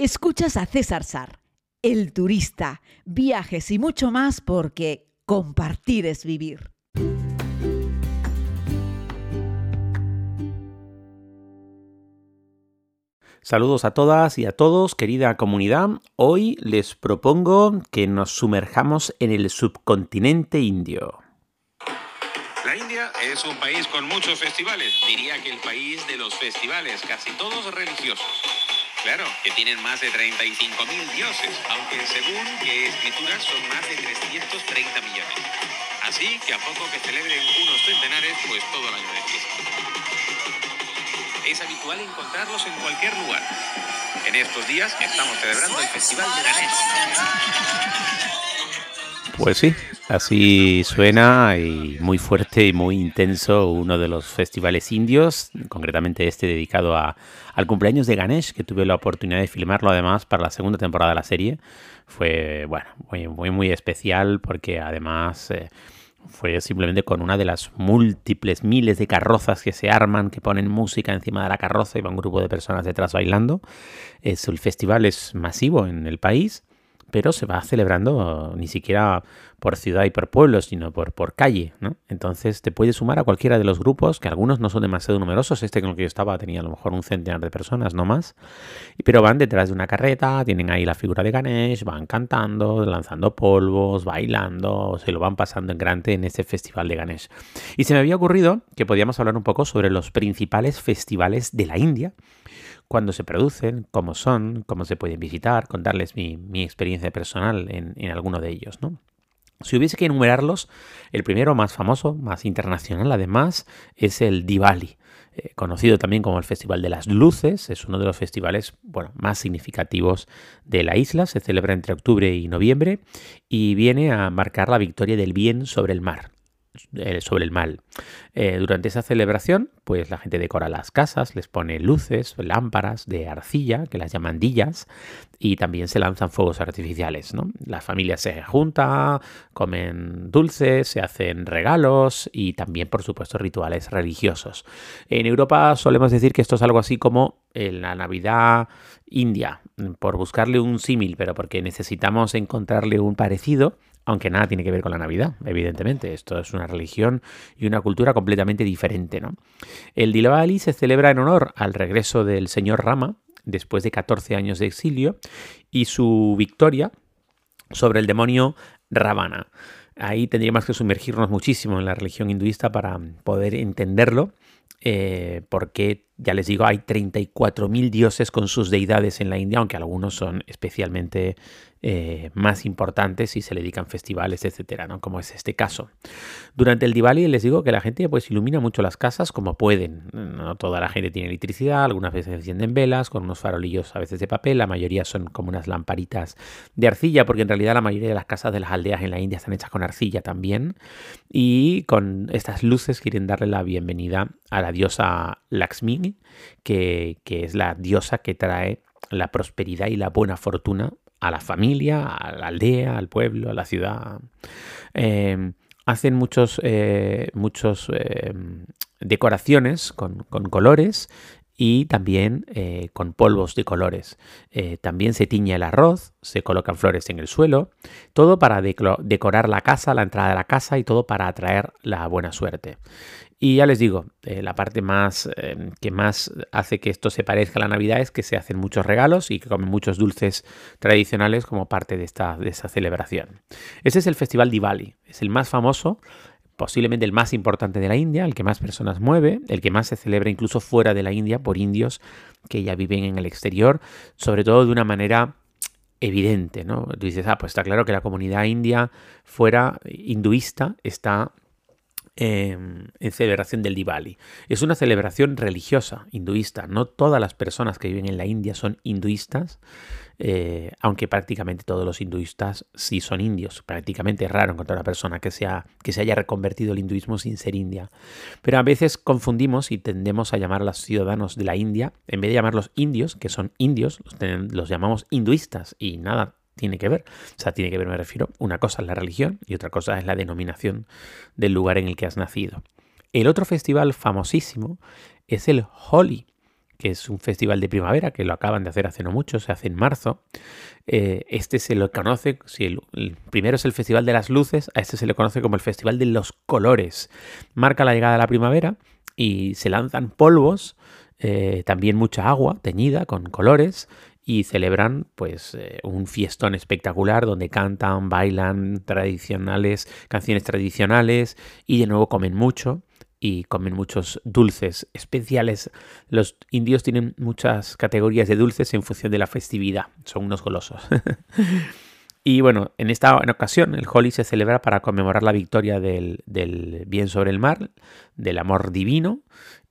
Escuchas a César Sar, el turista, viajes y mucho más porque compartir es vivir. Saludos a todas y a todos, querida comunidad. Hoy les propongo que nos sumerjamos en el subcontinente indio. La India es un país con muchos festivales. Diría que el país de los festivales, casi todos religiosos. Claro, que tienen más de 35.000 dioses, aunque según que escrituras son más de 330 millones. Así que a poco que celebren unos centenares, pues todo el año de fiesta. Es habitual encontrarlos en cualquier lugar. En estos días estamos celebrando el Festival de Ganesh. Pues sí, así suena y muy fuerte y muy intenso uno de los festivales indios, concretamente este dedicado a, al cumpleaños de Ganesh, que tuve la oportunidad de filmarlo además para la segunda temporada de la serie. Fue, bueno, muy, muy, muy especial porque además... Eh, fue simplemente con una de las múltiples miles de carrozas que se arman, que ponen música encima de la carroza y va un grupo de personas detrás bailando. Es, el festival es masivo en el país pero se va celebrando ni siquiera por ciudad y por pueblo, sino por, por calle, ¿no? Entonces te puedes sumar a cualquiera de los grupos, que algunos no son demasiado numerosos, este con el que yo estaba tenía a lo mejor un centenar de personas, no más, pero van detrás de una carreta, tienen ahí la figura de Ganesh, van cantando, lanzando polvos, bailando, se lo van pasando en grande en ese festival de Ganesh. Y se me había ocurrido que podíamos hablar un poco sobre los principales festivales de la India, cuándo se producen, cómo son, cómo se pueden visitar, contarles mi, experiencia personal en, alguno de ellos, ¿no? Si hubiese que enumerarlos, el primero más famoso, más internacional además, es el Diwali, eh, conocido también como el Festival de las Luces, es uno de los festivales bueno, más significativos de la isla, se celebra entre octubre y noviembre y viene a marcar la victoria del bien sobre el mar. Eh, sobre el mal. Eh, durante esa celebración, pues la gente decora las casas, les pone luces, lámparas de arcilla, que las llaman dillas, y también se lanzan fuegos artificiales. ¿no? Las familias se juntan, comen dulces, se hacen regalos y también, por supuesto, rituales religiosos. En Europa solemos decir que esto es algo así como la Navidad india, por buscarle un símil, pero porque necesitamos encontrarle un parecido aunque nada tiene que ver con la Navidad, evidentemente. Esto es una religión y una cultura completamente diferente. ¿no? El Diwali se celebra en honor al regreso del señor Rama después de 14 años de exilio y su victoria sobre el demonio Ravana. Ahí tendríamos que sumergirnos muchísimo en la religión hinduista para poder entenderlo, eh, porque ya les digo, hay 34.000 dioses con sus deidades en la India, aunque algunos son especialmente eh, más importantes y se le dedican festivales, etcétera, ¿no? Como es este caso. Durante el Diwali les digo que la gente pues ilumina mucho las casas como pueden. No toda la gente tiene electricidad, algunas veces encienden velas con unos farolillos a veces de papel, la mayoría son como unas lamparitas de arcilla, porque en realidad la mayoría de las casas de las aldeas en la India están hechas con arcilla también. Y con estas luces quieren darle la bienvenida a la diosa Lakshmi, que, es la diosa que trae la prosperidad y la buena fortuna a la familia, a la aldea, al pueblo, a la ciudad. Em, hacen muchos, eh, muchos em, decoraciones con, colores y también eh, con polvos de colores. Eh, también se tiñe el arroz, se colocan flores en el suelo, todo para decorar la casa, la entrada de la casa y todo para atraer la buena suerte. Y ya les digo, eh, la parte más em, que más hace que esto se parezca a la Navidad es que se hacen muchos regalos y que comen muchos dulces tradicionales como parte de esta, de celebración. Ese es el Festival Diwali, es el más famoso, posiblemente el más importante de la India, el que más personas mueve, el que más se celebra incluso fuera de la India por indios que ya viven en el exterior, sobre todo de una manera evidente, ¿no? Tú dices, ah, pues está claro que la comunidad india fuera hinduista está en celebración del Diwali. Es una celebración religiosa, hinduista. No todas las personas que viven en la India son hinduistas, eh, aunque prácticamente todos los hinduistas sí son indios. Prácticamente es raro encontrar una persona que, sea, que se haya reconvertido al hinduismo sin ser india. Pero a veces confundimos y tendemos a llamar a los ciudadanos de la India, en vez de llamarlos indios, que son indios, los llamamos hinduistas. Y nada, tiene que ver. O sea, tiene que ver, me refiero, una cosa es la religión y otra cosa es la denominación del lugar en el que has nacido. El otro festival famosísimo es el Holi, que es un festival de primavera, que lo acaban de hacer hace no mucho, se hace en marzo. Eh, este se lo conoce, si el, primero es el Festival de las Luces, a este se le conoce como el Festival de los Colores. Marca la llegada de la primavera y se lanzan polvos, eh, también mucha agua teñida con colores y celebran pues eh, un fiestón espectacular donde cantan, bailan tradicionales, canciones tradicionales y de nuevo comen mucho y comen muchos dulces especiales. Los indios tienen muchas categorías de dulces en función de la festividad, son unos golosos. y bueno, en esta ocasión el Holi se celebra para conmemorar la victoria del, bien sobre el mar, del amor divino.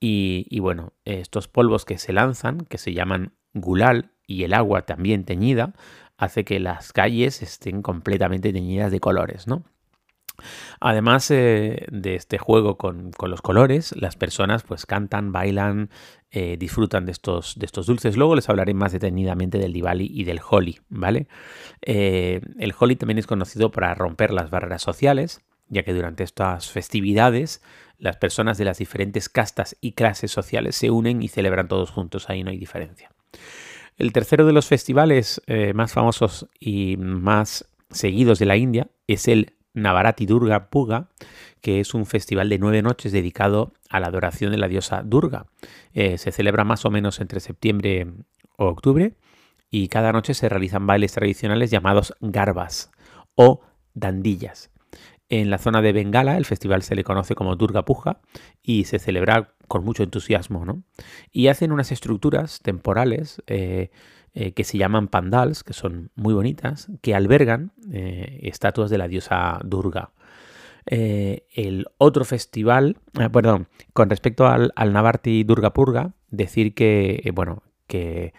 Y, y, bueno, estos polvos que se lanzan, que se llaman gulal, y el agua también teñida, hace que las calles estén completamente teñidas de colores, ¿no? Además eh, de este juego con, los colores, las personas pues cantan, bailan, eh, disfrutan de estos, de estos dulces. Luego les hablaré más detenidamente del Diwali y del Holi, ¿vale? Eh, el Holi también es conocido para romper las barreras sociales, ya que durante estas festividades las personas de las diferentes castas y clases sociales se unen y celebran todos juntos, ahí no hay diferencia. El tercero de los festivales más famosos y más seguidos de la India es el Navarati Durga Puga, que es un festival de nueve noches dedicado a la adoración de la diosa Durga. Eh, se celebra más o menos entre septiembre o octubre y cada noche se realizan bailes tradicionales llamados garbas o dandillas. En la zona de Bengala el festival se le conoce como Durga Puja y se celebra con mucho entusiasmo. ¿no? Y hacen unas estructuras temporales eh, eh, que se llaman pandals, que son muy bonitas, que albergan eh, estatuas de la diosa Durga. El otro festival, perdón, con respecto al, al Navarti Durga Purga, decir que, bueno, que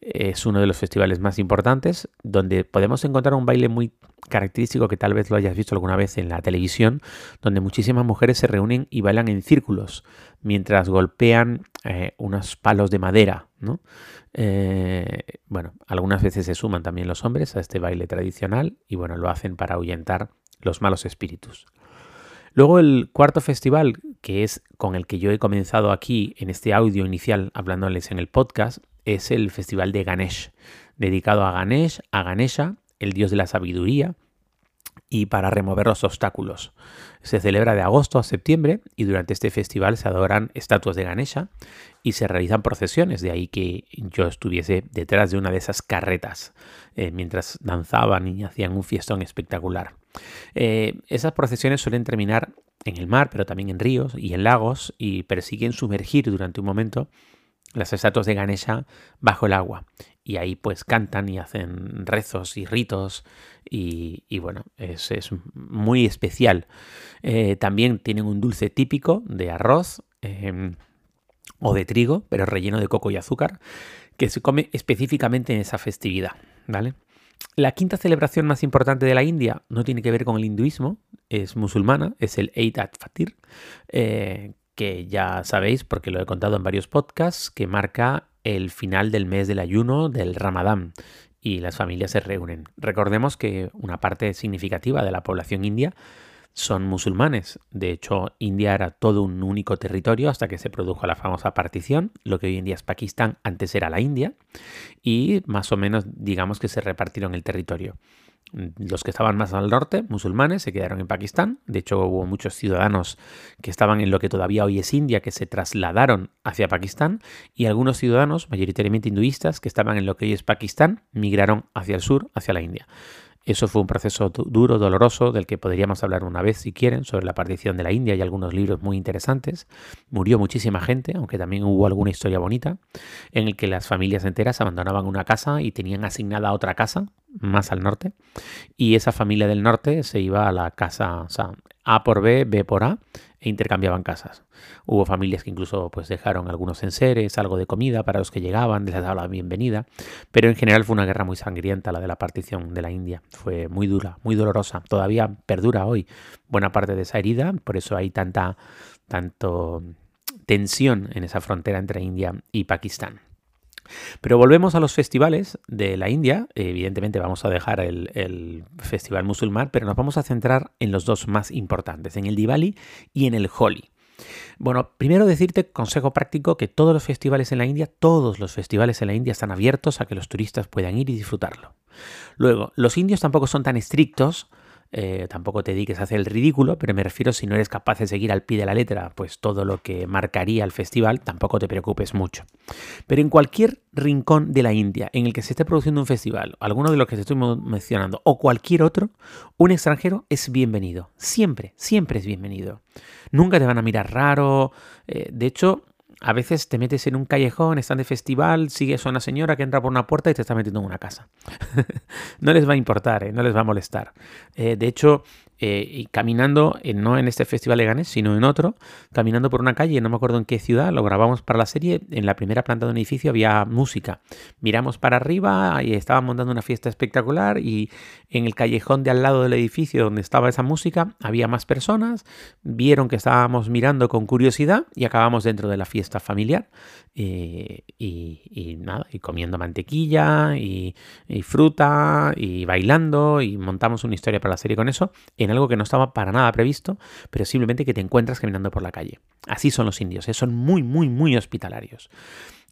es uno de los festivales más importantes, donde podemos encontrar un baile muy característico que tal vez lo hayas visto alguna vez en la televisión, donde muchísimas mujeres se reúnen y bailan en círculos mientras golpean unos palos de madera, ¿no? Eh, bueno, algunas veces se suman también los hombres a este baile tradicional y bueno, lo hacen para ahuyentar los malos espíritus. Luego el cuarto festival, que es con el que yo he comenzado aquí en este audio inicial hablándoles en el podcast, es el Festival de Ganesh, dedicado a Ganesh, a Ganesha, el dios de la sabiduría, y para remover los obstáculos. Se celebra de agosto a septiembre y durante este festival se adoran estatuas de Ganesha y se realizan procesiones, de ahí que yo estuviese detrás de una de esas carretas eh, mientras danzaban y hacían un fiestón espectacular. Eh, esas procesiones suelen terminar en el mar, pero también en ríos y en lagos y persiguen sumergir durante un momento las estatuas de Ganesha bajo el agua. Y ahí pues cantan y hacen rezos y ritos y, bueno, es, es, muy especial. Eh, también tienen un dulce típico de arroz em, o de trigo, pero relleno de coco y azúcar, que se come específicamente en esa festividad, ¿vale? La quinta celebración más importante de la India no tiene que ver con el hinduismo, es musulmana, es el Eid al-Fatir, eh, que ya sabéis, porque lo he contado en varios podcasts, que marca el final del mes del ayuno del Ramadán y las familias se reúnen. Recordemos que una parte significativa de la población india son musulmanes. De hecho, India era todo un único territorio hasta que se produjo la famosa partición. Lo que hoy en día es Pakistán, antes era la India. Y más o menos digamos que se repartieron el territorio. Los que estaban más al norte, musulmanes, se quedaron en Pakistán. De hecho, hubo muchos ciudadanos que estaban en lo que todavía hoy es India, que se trasladaron hacia Pakistán. Y algunos ciudadanos, mayoritariamente hinduistas, que estaban en lo que hoy es Pakistán, migraron hacia el sur, hacia la India. Eso fue un proceso duro, doloroso, del que podríamos hablar una vez si quieren, sobre la partición de la India y algunos libros muy interesantes. Murió muchísima gente, aunque también hubo alguna historia bonita, en el que las familias enteras abandonaban una casa y tenían asignada otra casa, más al norte, y esa familia del norte se iba a la casa, A por B, B por A, e intercambiaban casas. Hubo familias que incluso pues dejaron algunos enseres, algo de comida para los que llegaban, les daba la bienvenida, pero en general fue una guerra muy sangrienta la de la partición de la India. Fue muy dura, muy dolorosa. Todavía perdura hoy buena parte de esa herida, por eso hay tanta tanto tensión en esa frontera entre India y Pakistán. Pero volvemos a los festivales de la India. Evidentemente vamos a dejar el, festival musulmán, pero nos vamos a centrar en los dos más importantes, en el Diwali y en el Holi. Bueno, primero decirte, consejo práctico, que todos los festivales en la India, todos los festivales en la India están abiertos a que los turistas puedan ir y disfrutarlo. Luego, los indios tampoco son tan estrictos eh, tampoco te dediques a hacer el ridículo, pero me refiero si no eres capaz de seguir al pie de la letra, pues todo lo que marcaría el festival, tampoco te preocupes mucho. Pero en cualquier rincón de la India en el que se esté produciendo un festival, alguno de los que te estoy mencionando, o cualquier otro, un extranjero es bienvenido. Siempre, siempre es bienvenido. Nunca te van a mirar raro. Eh, de hecho, a veces te metes en un callejón, están de festival, sigues a una señora que entra por una puerta y te está metiendo en una casa. no les va a importar, ¿eh? no les va a molestar. Eh, de hecho, eh, y caminando, no en este festival de Ganes, sino en otro, caminando por una calle, no me acuerdo en qué ciudad, lo grabamos para la serie, en la primera planta de un edificio había música. Miramos para arriba y estaban montando una fiesta espectacular y en el callejón de al lado del edificio donde estaba esa música había más personas, vieron que estábamos mirando con curiosidad y acabamos dentro de la fiesta familiar y, y, nada, y comiendo mantequilla y, fruta y bailando y montamos una historia para la serie con eso algo que no estaba para nada previsto, pero simplemente que te encuentras caminando por la calle. Así son los indios, ¿eh? son muy, muy, muy hospitalarios.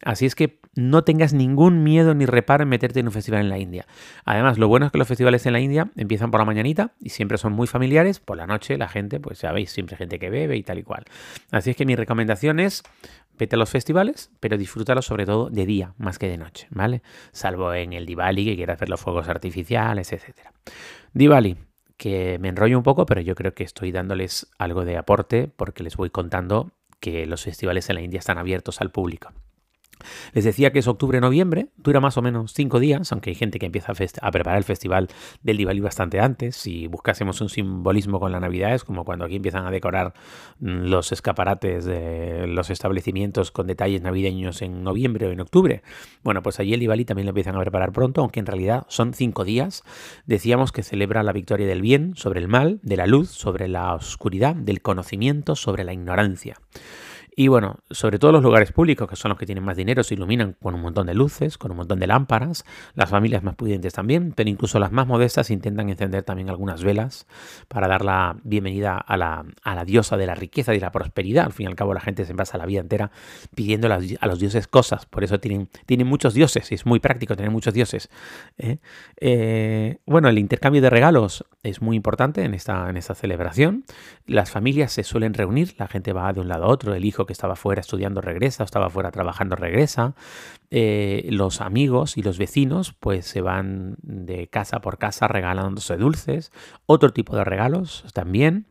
Así es que no tengas ningún miedo ni reparo en meterte en un festival en la India. Además, lo bueno es que los festivales en la India empiezan por la mañanita y siempre son muy familiares. Por la noche la gente, pues sabéis, siempre gente que bebe y tal y cual. Así es que mi recomendación es vete a los festivales, pero disfrútalos sobre todo de día más que de noche, ¿vale? Salvo en el Diwali que quieras ver los fuegos artificiales, etc. Diwali, que me enrollo un poco, pero yo creo que estoy dándoles algo de aporte porque les voy contando que los festivales en la India están abiertos al público. Les decía que es octubre-noviembre, dura más o menos cinco días, aunque hay gente que empieza a, preparar el festival del Diwali bastante antes. Si buscásemos un simbolismo con la Navidad, es como cuando aquí empiezan a decorar mm, los escaparates de los establecimientos con detalles navideños en noviembre o en octubre. Bueno, pues allí el Diwali también lo empiezan a preparar pronto, aunque en realidad son cinco días. Decíamos que celebra la victoria del bien sobre el mal, de la luz sobre la oscuridad, del conocimiento sobre la ignorancia. Y bueno, sobre todo los lugares públicos, que son los que tienen más dinero, se iluminan con un montón de luces, con un montón de lámparas. Las familias más pudientes también, pero incluso las más modestas intentan encender también algunas velas para dar la bienvenida a la, a la diosa de la riqueza y la prosperidad. Al fin y al cabo, la gente se pasa la vida entera pidiendo a los dioses cosas. Por eso tienen, tienen muchos dioses y es muy práctico tener muchos dioses. ¿eh? Eh, bueno, el intercambio de regalos es muy importante en esta, en esta celebración. Las familias se suelen reunir, la gente va de un lado a otro, el hijo que estaba fuera estudiando regresa, o estaba fuera trabajando regresa. Eh, los amigos y los vecinos pues se van de casa por casa regalándose dulces, otro tipo de regalos también.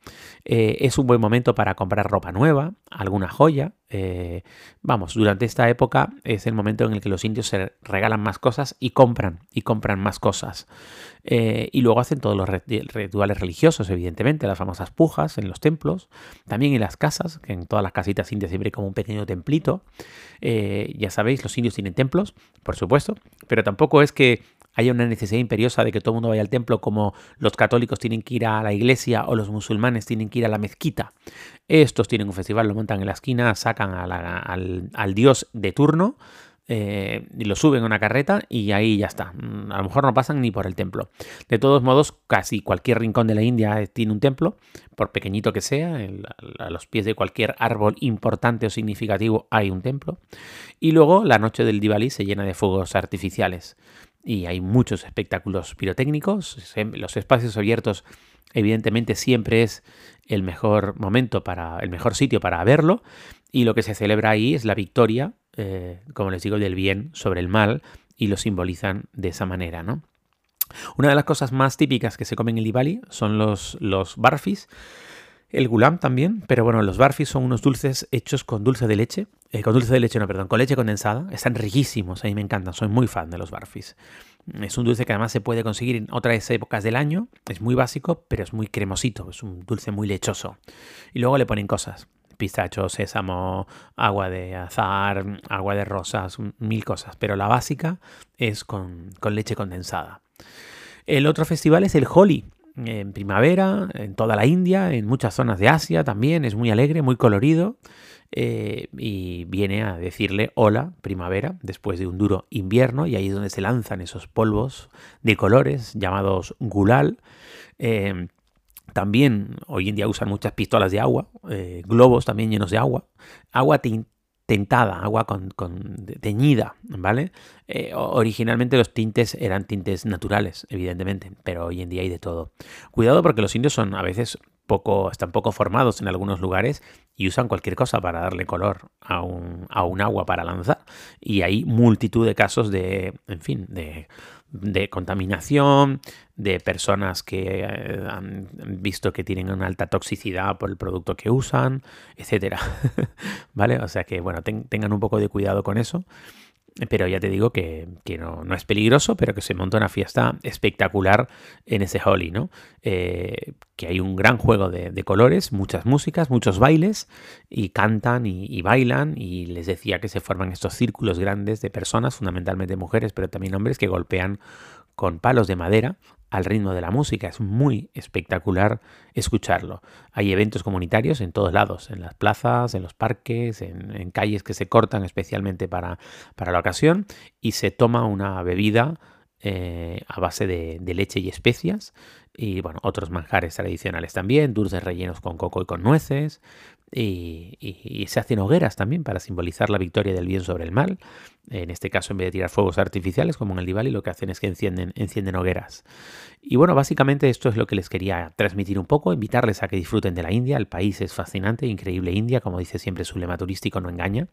Eh, es un buen momento para comprar ropa nueva, alguna joya. Eh, vamos, durante esta época es el momento en el que los indios se regalan más cosas y compran, y compran más cosas. y luego hacen todos los rituales religiosos, evidentemente, las famosas pujas en los templos, también en las casas, que en todas las casitas indias siempre hay como un pequeño templito. ya sabéis, los indios tienen en templos, por supuesto, pero tampoco es que haya una necesidad imperiosa de que todo el mundo vaya al templo como los católicos tienen que ir a la iglesia o los musulmanes tienen que ir a la mezquita. Estos tienen un festival, lo montan en la esquina, sacan al, dios de turno, eh, y lo suben a una carreta y ahí ya está. Mm, a lo mejor no pasan ni por el templo. De todos modos, casi cualquier rincón de la India tiene un templo, por pequeñito que sea, a los pies de cualquier árbol importante o significativo hay un templo. Y luego la noche del Diwali se llena de fuegos artificiales y hay muchos espectáculos pirotécnicos. Los espacios abiertos, evidentemente, siempre es el mejor momento para el mejor sitio para verlo. Y lo que se celebra ahí es la victoria eh, como les digo, del bien sobre el mal y lo simbolizan de esa manera, ¿no? Una de las cosas más típicas que se comen en el Diwali son los, los barfis, el gulam también, pero bueno, los barfis son unos dulces hechos con dulce de leche, eh, con dulce de leche, no, perdón, con leche condensada, están riquísimos, a mí me encantan, soy muy fan de los barfis. Es un dulce que además se puede conseguir en otras épocas del año, es muy básico, pero es muy cremosito, es un dulce muy lechoso. Y luego le ponen cosas, pistacho, sésamo, agua de azar, agua de rosas, mil cosas. Pero la básica es con, leche condensada. El otro festival es el Holi, en primavera, en toda la India, en muchas zonas de Asia también. Es muy alegre, muy colorido. Eh, y viene a decirle hola, primavera, después de un duro invierno. Y ahí es donde se lanzan esos polvos de colores llamados gulal. Eh, También hoy en día usan muchas pistolas de agua, eh, globos también llenos de agua, agua tintada, agua con, teñida, ¿vale? Eh, originalmente los tintes eran tintes naturales, evidentemente, pero hoy en día hay de todo. Cuidado porque los indios son a veces poco, están poco formados en algunos lugares y usan cualquier cosa para darle color a un, a un agua para lanzar. Y hay multitud de casos de, en fin, de de contaminación, de personas que eh, han visto que tienen una alta toxicidad por el producto que usan, etcétera. ¿Vale? O sea que, bueno, tengan un poco de cuidado con eso. Pero ya te digo que, no, es peligroso, pero que se monta una fiesta espectacular en ese Holly, ¿no? Eh, que hay un gran juego de, colores, muchas músicas, muchos bailes, y cantan y, bailan, y les decía que se forman estos círculos grandes de personas, fundamentalmente mujeres, pero también hombres, que golpean con palos de madera al ritmo de la música. Es muy espectacular escucharlo. Hay eventos comunitarios en todos lados, en las plazas, en los parques, en, calles que se cortan especialmente para, para, la ocasión y se toma una bebida eh, a base de, de, leche y especias y bueno, otros manjares tradicionales también, dulces rellenos con coco y con nueces, y, se hacen hogueras también para simbolizar la victoria del bien sobre el mal. En este caso, en vez de tirar fuegos artificiales, como en el Diwali, lo que hacen es que encienden, encienden hogueras. Y bueno, básicamente esto es lo que les quería transmitir un poco, invitarles a que disfruten de la India. El país es fascinante, increíble India, como dice siempre su lema turístico, no engaña.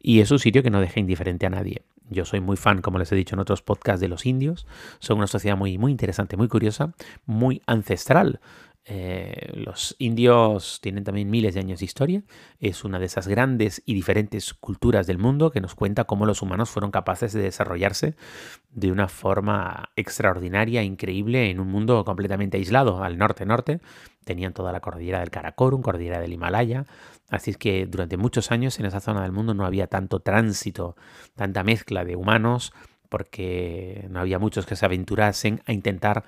Y es un sitio que no deja indiferente a nadie. Yo soy muy fan, como les he dicho en otros podcasts, de los indios. Son una sociedad muy, muy interesante, muy curiosa, muy ancestral. Eh, los indios tienen también miles de años de historia. Es una de esas grandes y diferentes culturas del mundo que nos cuenta cómo los humanos fueron capaces de desarrollarse de una forma extraordinaria, increíble, en un mundo completamente aislado. Al norte-norte tenían toda la cordillera del Karakorum, cordillera del Himalaya. Así es que durante muchos años en esa zona del mundo no había tanto tránsito, tanta mezcla de humanos, porque no había muchos que se aventurasen a intentar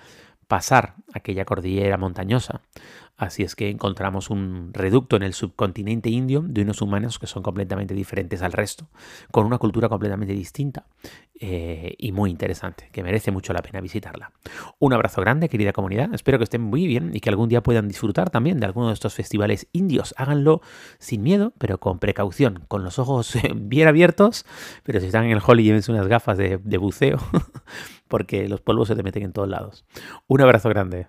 pasar aquella cordillera montañosa. Así es que encontramos un reducto en el subcontinente indio de unos humanos que son completamente diferentes al resto, con una cultura completamente distinta eh, y muy interesante, que merece mucho la pena visitarla. Un abrazo grande, querida comunidad. Espero que estén muy bien y que algún día puedan disfrutar también de alguno de estos festivales indios. Háganlo sin miedo, pero con precaución, con los ojos bien abiertos. Pero si están en el hall y llévense unas gafas de buceo, porque los polvos se te meten en todos lados. Un abrazo grande.